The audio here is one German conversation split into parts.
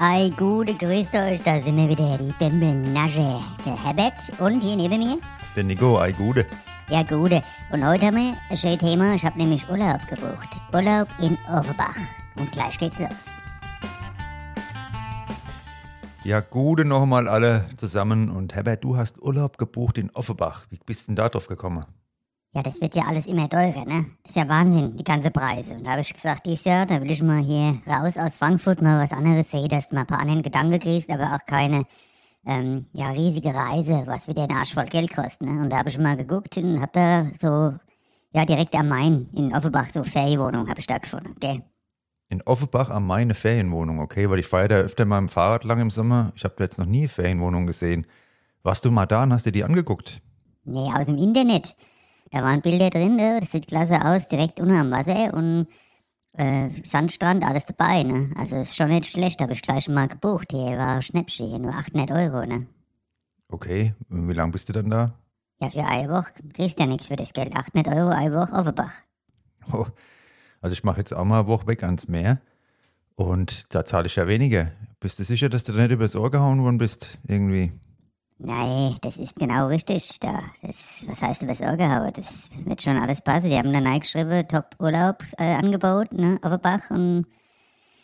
Ei, gute, grüßt euch, da sind wir wieder, die Bimbelnasche. Der Herbert und hier neben mir? Der Nico, ei Gude. Ja, gute. Und heute haben wir ein schönes Thema. Ich habe nämlich Urlaub gebucht. Urlaub in Offenbach. Und gleich geht's los. Ja, Gude nochmal alle zusammen. Und Herbert, du hast Urlaub gebucht in Offenbach. Wie bist denn da drauf gekommen? Ja, das wird ja alles immer teurer, ne? Das ist ja Wahnsinn, die ganze Preise. Und da habe ich gesagt, dieses Jahr, da will ich mal hier raus aus Frankfurt mal was anderes sehen, dass du mal ein paar andere Gedanken kriegst, aber auch keine ähm, ja, riesige Reise, was wieder den Arsch voll Geld kostet. Ne? Und da habe ich mal geguckt und habe da so, ja, direkt am Main in Offenbach so Ferienwohnung habe ich da gefunden, gell? In Offenbach am Main eine Ferienwohnung, okay? Weil ich fahre da öfter mal im Fahrrad lang im Sommer. Ich habe da jetzt noch nie eine Ferienwohnung gesehen. Warst du mal da und hast dir die angeguckt? Nee, aus dem Internet. Da waren Bilder drin, ne? das sieht klasse aus, direkt unter am Wasser und äh, Sandstrand, alles dabei. Ne? Also ist schon nicht schlecht, habe ich gleich mal gebucht. Hier war Schnäppchen, hier nur 800 Euro. Ne? Okay, und wie lange bist du dann da? Ja, für eine Woche kriegst du ja nichts für das Geld. 800 Euro eine Woche Offenbach. Oh, also ich mache jetzt auch mal eine Woche weg ans Meer und da zahle ich ja weniger. Bist du sicher, dass du da nicht übers Ohr gehauen worden bist? Irgendwie. Nein, das ist genau richtig. Da, das, was heißt übers Ohr gehauen? Das wird schon alles passen. Die haben dann reingeschrieben, Top-Urlaub äh, angeboten, ne, Offenbach. Und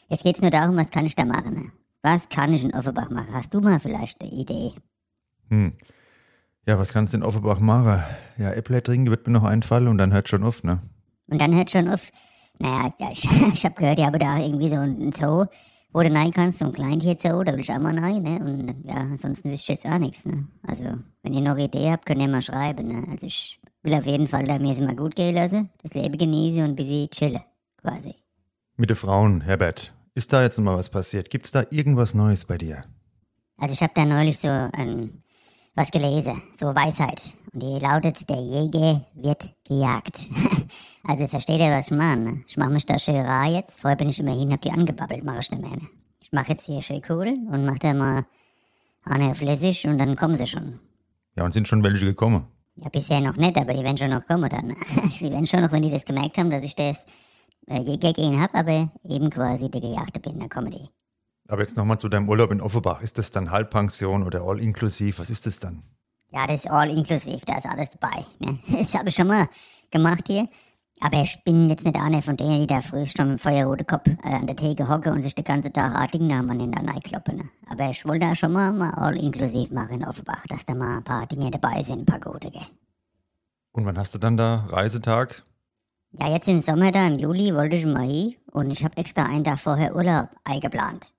jetzt geht's nur darum, was kann ich da machen? Ne? Was kann ich in Offenbach machen? Hast du mal vielleicht eine Idee? Hm. Ja, was kannst du in Offenbach machen? Ja, Äppler trinken wird mir noch einfallen und dann hört schon auf, ne? Und dann hört schon auf. Naja, ja, ich, ich habe gehört, die haben da irgendwie so einen Zoo, wo du rein kannst, so ein Kleintierzoo, da will ich auch mal rein, ne? Und ja, ansonsten wüsste ich jetzt auch nichts, ne? Also, wenn ihr noch eine Idee habt, könnt ihr mal schreiben, ne? Also, ich will auf jeden Fall da mir es mal gut gehen lassen, das Leben genießen und ein bisschen chillen, quasi. Mit den Frauen, Herbert. Ist da jetzt noch mal was passiert? Gibt's da irgendwas Neues bei dir? Also, ich habe da neulich so ähm, was gelesen, so Weisheit. Die lautet, der Jäger wird gejagt. also versteht ihr, was ich meine? ne? Ich mache mich da schön rar jetzt. Vorher bin ich immerhin, hab die angebabbelt, mache ich nicht mehr. ne? Ich mache jetzt hier schön cool und mach da mal eine flüssig und dann kommen sie schon. Ja, und sind schon welche gekommen? Ja, bisher noch nicht, aber die werden schon noch kommen dann. die werden schon noch, wenn die das gemerkt haben, dass ich das äh, Jäger gehen hab, aber eben quasi der Gejagte bin, dann kommen die. Aber jetzt nochmal zu deinem Urlaub in Offenbach. Ist das dann Halbpension oder all-inklusiv? Was ist das dann? Ja, das ist all inklusiv, da ist alles dabei. Ne? Das habe ich schon mal gemacht hier. Aber ich bin jetzt nicht einer von denen, die da früh schon mit feuerroten Kopf äh, an der Theke hocken und sich den ganzen Tag Artignamen in der Nei kloppen. Ne? Aber ich wollte da schon mal, mal all inklusiv machen in Offenbach, dass da mal ein paar Dinge dabei sind, ein paar gute, gell? Und wann hast du dann da Reisetag? Ja, jetzt im Sommer da, im Juli, wollte ich mal hin und ich habe extra einen Tag vorher Urlaub eingeplant.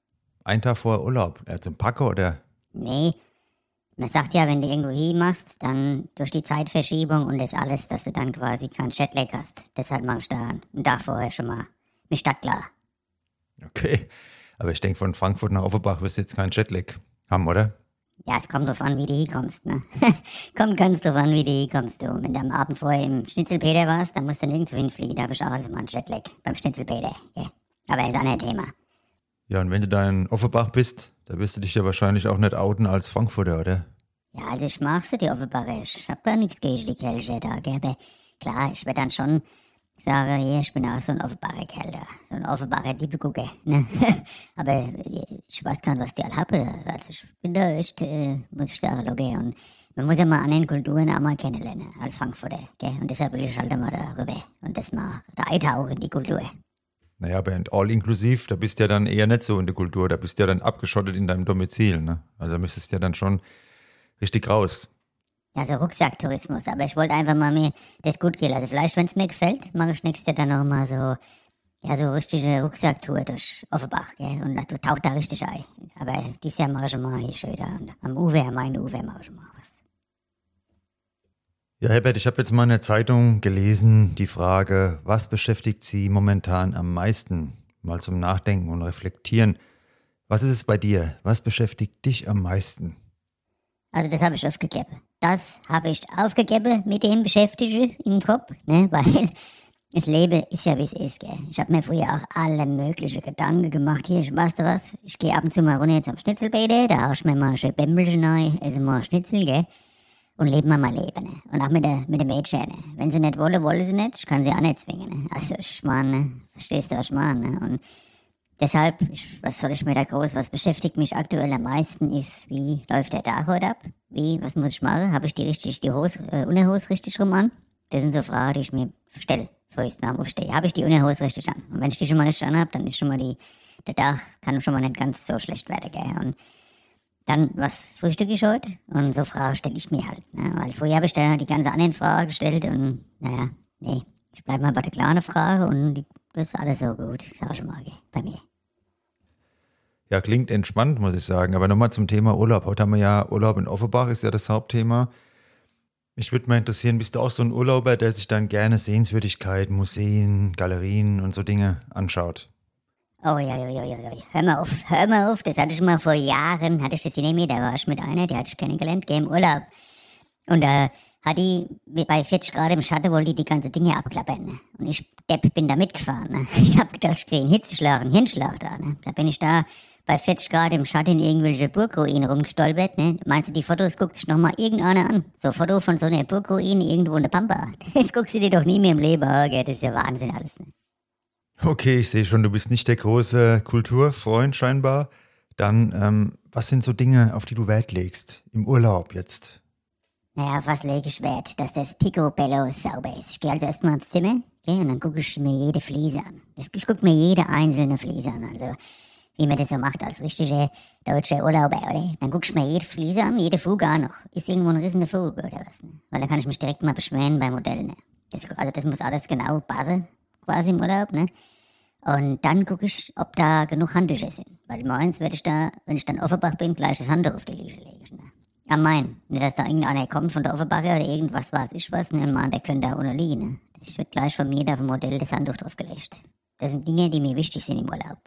Ein Tag vor Urlaub. Er zum Packer oder? Nee, man sagt ja, wenn du irgendwo hin machst, dann durch die Zeitverschiebung und das alles, dass du dann quasi keinen Jetlag hast. Deshalb mach ich da einen Tag vorher schon mal mir Stadt klar. Okay. Aber ich denke, von Frankfurt nach Offenbach wirst du jetzt keinen Jetlag haben, oder? Ja, es kommt drauf an, wie du hinkommst, ne? kommt ganz drauf an, wie du hinkommst, du. Wenn du am Abend vorher im Schnitzelpeter warst, dann musst du nirgendwo hinfliegen. Da hab ich auch also mal einen Jetlag beim Schnitzelpeter, ja. Aber ist auch nicht Thema. Ja, und wenn du da in Offenbach bist, da wirst du dich ja wahrscheinlich auch nicht outen als Frankfurter, oder? Ja, also ich mag sie, die Offenbacher. Ich hab da nichts gegen die Kelche da, gell? Aber klar, ich werd dann schon sagen, hier, ich bin auch so ein Offenbacher Kerl da. So ein Offenbacher Diebegucker, ne? Aber ich weiß gar nicht, was die alle haben. Also ich bin da echt, äh, muss ich sagen, okay. Und man muss ja mal anderen Kulturen auch mal kennenlernen, als Frankfurter, gell? Und deshalb will ich halt mal darüber und das mal da eintauchen in die Kultur. Naja, aber all-inklusiv, da bist du ja dann eher nicht so in der Kultur. Da bist du ja dann abgeschottet in deinem Domizil, ne? Also müsstest du ja dann schon richtig raus. Ja, so Rucksacktourismus. Aber ich wollte einfach mal mir das gut gehen. Also vielleicht, wenn es mir gefällt, mache ich nächstes Jahr dann noch mal so, ja, so richtige Rucksacktour durch Offenbach, gell? Und du taucht da richtig ein. Aber dieses Jahr mache ich schon mal hier schön da. Am Ufer, am einen Ufer mache ich mal was. Ja, Herbert, ich habe jetzt mal in der Zeitung gelesen, die Frage, was beschäftigt Sie momentan am meisten? Mal zum Nachdenken und Reflektieren. Was ist es bei dir? Was beschäftigt dich am meisten? Also das habe ich aufgegeben. Das habe ich aufgegeben mit dem Beschäftigen im Kopf, ne? Weil das Leben ist ja wie es ist, gell. Ich habe mir früher auch alle möglichen Gedanken gemacht. Hier, weißt du was? Ich gehe ab und zu mal runter zum Schnitzelbäder, da hau ich mir mal schön Bämbelchen rein, esse mal Schnitzel, gell. Und leben wir mal Leben, ne? Und auch mit der, mit den Mädchen, ne? Wenn sie nicht wollen, wollen sie nicht. Ich kann sie auch nicht zwingen, ne? Also ich meine, ne? verstehst du, was ich meine, ne? Und Deshalb, ich, was soll ich mir da groß, was beschäftigt mich aktuell am meisten ist, wie läuft der Tag heute ab? Wie, was muss ich machen? Habe ich die richtig, die Hose, äh, Unterhose richtig rum an? Das sind so Fragen, die ich mir stelle, ich am aufstehe. Habe ich die Unterhose richtig an? Und wenn ich die schon mal richtig an habe, dann ist schon mal die, der Tag kann schon mal nicht ganz so schlecht werden, gell? Und dann, was frühstücke ich heute? Und so Fragen stelle ich mir halt. Ne? Weil vorher habe ich da die ganze anderen Fragen gestellt und naja, nee, ich bleibe mal bei der kleinen Frage und die, das ist alles so gut, sag ich mal, bei mir. Ja, klingt entspannt, muss ich sagen. Aber nochmal zum Thema Urlaub. Heute haben wir ja Urlaub in Offenbach, ist ja das Hauptthema. Ich würde mal interessieren, bist du auch so ein Urlauber, der sich dann gerne Sehenswürdigkeiten, Museen, Galerien und so Dinge anschaut? Oh ja, ja, ja, ja. Hör mal auf, hör mal auf. Das hatte ich mal vor Jahren, hatte ich das in mir, da war ich mit einer, die hatte ich kennengelernt, geh im Urlaub. Und da äh, hat die, bei 40 Grad im Schatten, wollte die die ganze Dinge abklappern. Ne? Und ich, Depp, bin da mitgefahren. Ne? Ich hab gedacht, ich kriege einen Hitzeschlag, einen Hirnschlag da. Ne? Da bin ich da bei 40 Grad im Schatten in irgendwelche Burgruinen rumgestolpert, ne? Meinst du, die Fotos guckt sich nochmal irgendeiner an? So ein Foto von so einer Burgruine irgendwo in der Pampa. Jetzt guckst du dir doch nie mehr im Leben an, gell? Das ist ja Wahnsinn alles, ne? Okay, ich sehe schon, du bist nicht der große Kulturfreund scheinbar. Dann, ähm, was sind so Dinge, auf die du Wert legst? Im Urlaub jetzt? Naja, auf was lege ich Wert? Dass das Picobello sauber ist. Ich gehe also erstmal ins Zimmer, gell, und dann gucke ich mir jede Fliese an. ich gucke mir jede einzelne Fliese an. Also wie man das so macht als richtige deutsche Urlauber, oder? Dann guckst du mir jede Fliese an, jede Fuge auch noch. Ist irgendwo ein rissende Fuge oder was? Ne? Weil dann kann ich mich direkt mal beschweren beim Modell, ne? Das, also das muss alles genau passen, quasi im Urlaub, ne? Und dann gucke ich, ob da genug Handtücher sind. Weil morgens werde ich da, wenn ich dann Offenbach bin, gleich das Handtuch auf die Liege legen. Ne? Am Main. Nicht, dass da irgendeiner kommt von der Offenbacher oder irgendwas weiß ich was, ne? Und man, der könnte da ohne liegen, ne? Das wird gleich von mir da dem Modell das Handtuch draufgelegt. Das sind Dinge, die mir wichtig sind im Urlaub.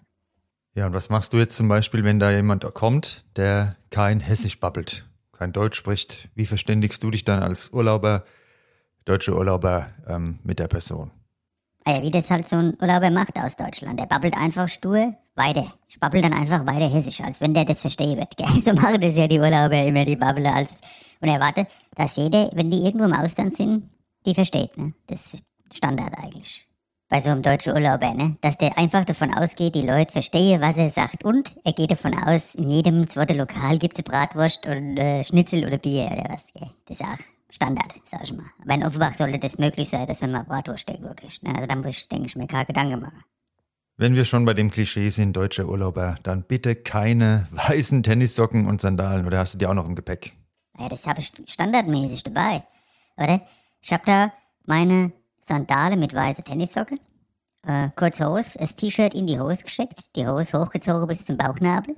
Ja, und was machst du jetzt zum Beispiel, wenn da jemand kommt, der kein Hessisch babbelt, kein Deutsch spricht? Wie verständigst du dich dann als Urlauber, deutsche Urlauber ähm, mit der Person? Ja, wie das halt so ein Urlauber macht aus Deutschland. Der babbelt einfach stur weiter. Ich babbel dann einfach weiter Hessisch, als wenn der das verstehen wird. Gell? So machen das ja die Urlauber immer, die babbeln als. Und erwarte, dass jeder, wenn die irgendwo im Ausland sind, die versteht. Ne? Das ist Standard eigentlich bei so einem deutschen Urlauber, ne? Dass der einfach davon ausgeht, die Leute verstehen, was er sagt. Und er geht davon aus, in jedem zweiten Lokal gibt es Bratwurst und äh, Schnitzel oder Bier oder was. Gell? Das ist auch Standard, sag ich mal. Aber in Offenbach sollte das möglich sein, dass wenn man Bratwurst irgendwo kriegt. Ne? Also da muss ich, denke ich, mir keine Gedanken machen. Wenn wir schon bei dem Klischee sind, deutscher Urlauber, dann bitte keine weißen Tennissocken und Sandalen oder hast du die auch noch im Gepäck? Ja, das habe ich standardmäßig dabei, oder? Ich habe da meine Sandale mit weißer Tennissocke, äh, kurze Hose, das T-Shirt in die Hose gesteckt, die Hose hochgezogen bis zum Bauchnabel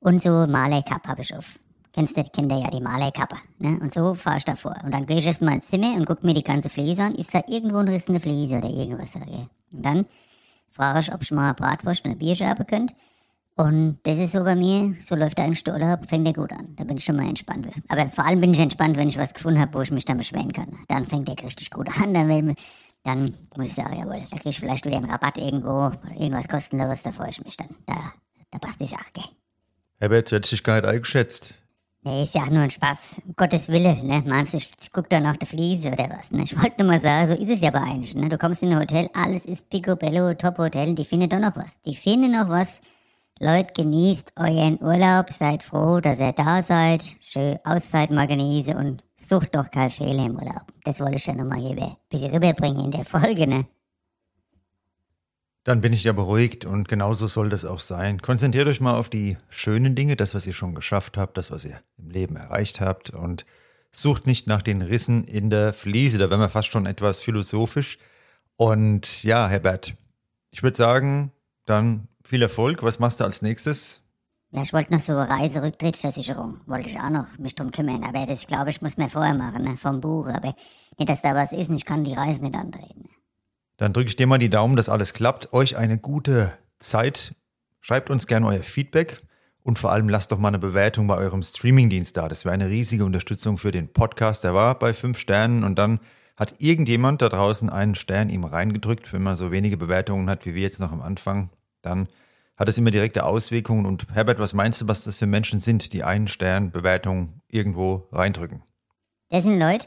und so Malerkappe habe ich auf. Kennst du, kennt ihr ja die Malerkappe, ne? Und so fahre ich davor. Und dann gehe ich erstmal ins Zimmer und gucke mir die ganze Fliese an. Ist da irgendwo ein Riss in der Fliese oder irgendwas? Okay? Und dann frage ich, ob ich mal Bratwurst und ein Bier haben könnte. Und das ist so bei mir, so läuft der eigentlich der Urlaub, fängt der gut an. Da bin ich schon mal entspannt. Aber vor allem bin ich entspannt, wenn ich was gefunden habe, wo ich mich dann beschweren kann. Dann fängt der richtig gut an. Dann, dann muss ich sagen, jawohl, da kriege ich vielleicht wieder einen Rabatt irgendwo, irgendwas kostenlos, da freue ich mich dann. Da, da passt die Sache. Herbert, hätte ich gar nicht eingeschätzt. Nee, ist ja auch nur ein Spaß. Um Gottes Wille, ne? Meinst du, ich guck da nach der Fliese oder was, ne? Ich wollte nur mal sagen, so ist es ja bei eigentlich, ne? Du kommst in ein Hotel, alles ist picobello, Top-Hotel, die finden doch noch was. Die finden noch was, Leute, genießt euren Urlaub, seid froh, dass ihr da seid. Schön Auszeit mal genießen und sucht doch kein Fehler im Urlaub. Das wollte ich ja nochmal hier ein bisschen rüberbringen in der Folge, ne? Dann bin ich ja beruhigt und genauso soll das auch sein. Konzentriert euch mal auf die schönen Dinge, das, was ihr schon geschafft habt, das, was ihr im Leben erreicht habt und sucht nicht nach den Rissen in der Fliese. Da wären wir fast schon etwas philosophisch. Und ja, Herbert, ich würde sagen, dann viel Erfolg. Was machst du als nächstes? Ja, ich wollte noch so Reiserücktrittversicherung, wollte ich auch noch mich drum kümmern. Aber das, glaube ich, muss man vorher machen, ne, vom Buch. Aber nicht, dass da was ist und ich kann die Reise nicht antreten. Dann drücke ich dir mal die Daumen, dass alles klappt. Euch eine gute Zeit. Schreibt uns gerne euer Feedback und vor allem lasst doch mal eine Bewertung bei eurem Streamingdienst da. Das wäre eine riesige Unterstützung für den Podcast. Der war bei fünf Sternen und dann hat irgendjemand da draußen einen Stern ihm reingedrückt. Wenn man so wenige Bewertungen hat wie wir jetzt noch am Anfang, dann hat es immer direkte Auswirkungen. Und Herbert, was meinst du, was das für Menschen sind, die einen Stern Bewertung irgendwo reindrücken? Das sind Leute,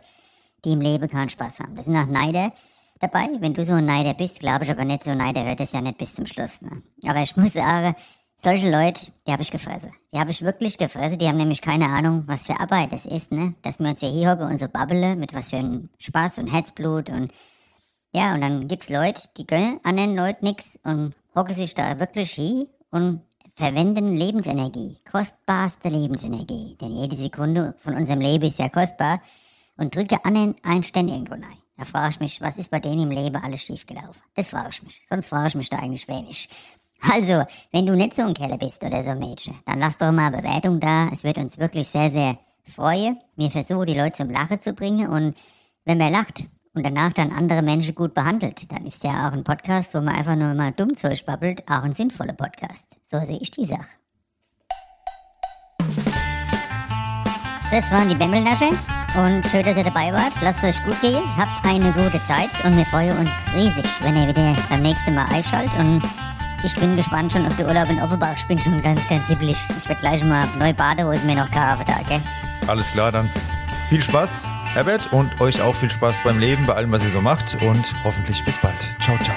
die im Leben keinen Spaß haben. Das sind auch Neider, dabei. Wenn du so ein Neider bist, glaube ich aber nicht, so ein Neider hört es ja nicht bis zum Schluss. Ne? Aber ich muss sagen, solche Leute, die habe ich gefressen. Die habe ich wirklich gefressen. Die haben nämlich keine Ahnung, was für Arbeit das ist, ne? Dass wir uns hier hocken und so babbeln, mit was für einem Spaß und Herzblut und ja, und dann gibt's Leute, die gönnen anderen Leuten nix und hocken sich da wirklich hin und verwenden Lebensenergie, kostbarste Lebensenergie, denn jede Sekunde von unserem Leben ist ja kostbar und drücke anderen einen Stern irgendwo rein. Da frage ich mich, was ist bei denen im Leben alles schiefgelaufen? Das frage ich mich. Sonst frage ich mich da eigentlich wenig. Also, wenn du nicht so ein Keller bist oder so ein Mädchen, dann lass doch mal Bewertung da. Es wird uns wirklich sehr, sehr freuen. Wir versuchen, die Leute zum Lachen zu bringen und wenn man lacht und danach dann andere Menschen gut behandelt, dann ist ja auch ein Podcast, wo man einfach nur mal dumm Zeug babbelt, auch ein sinnvoller Podcast. So sehe ich die Sache. Das waren die Bämmelnasche und schön, dass ihr dabei wart. Lasst es euch gut gehen, habt eine gute Zeit und wir freuen uns riesig, wenn ihr wieder beim nächsten Mal einschaltet und ich bin gespannt schon auf den Urlaub in Offenbach. Ich bin schon ganz, ganz hibbelig. Ich werde gleich mal neue Badehose mir noch kaufen da, gell? Alles klar, dann viel Spaß, Herbert, und euch auch viel Spaß beim Leben, bei allem, was ihr so macht und hoffentlich bis bald. Ciao, ciao.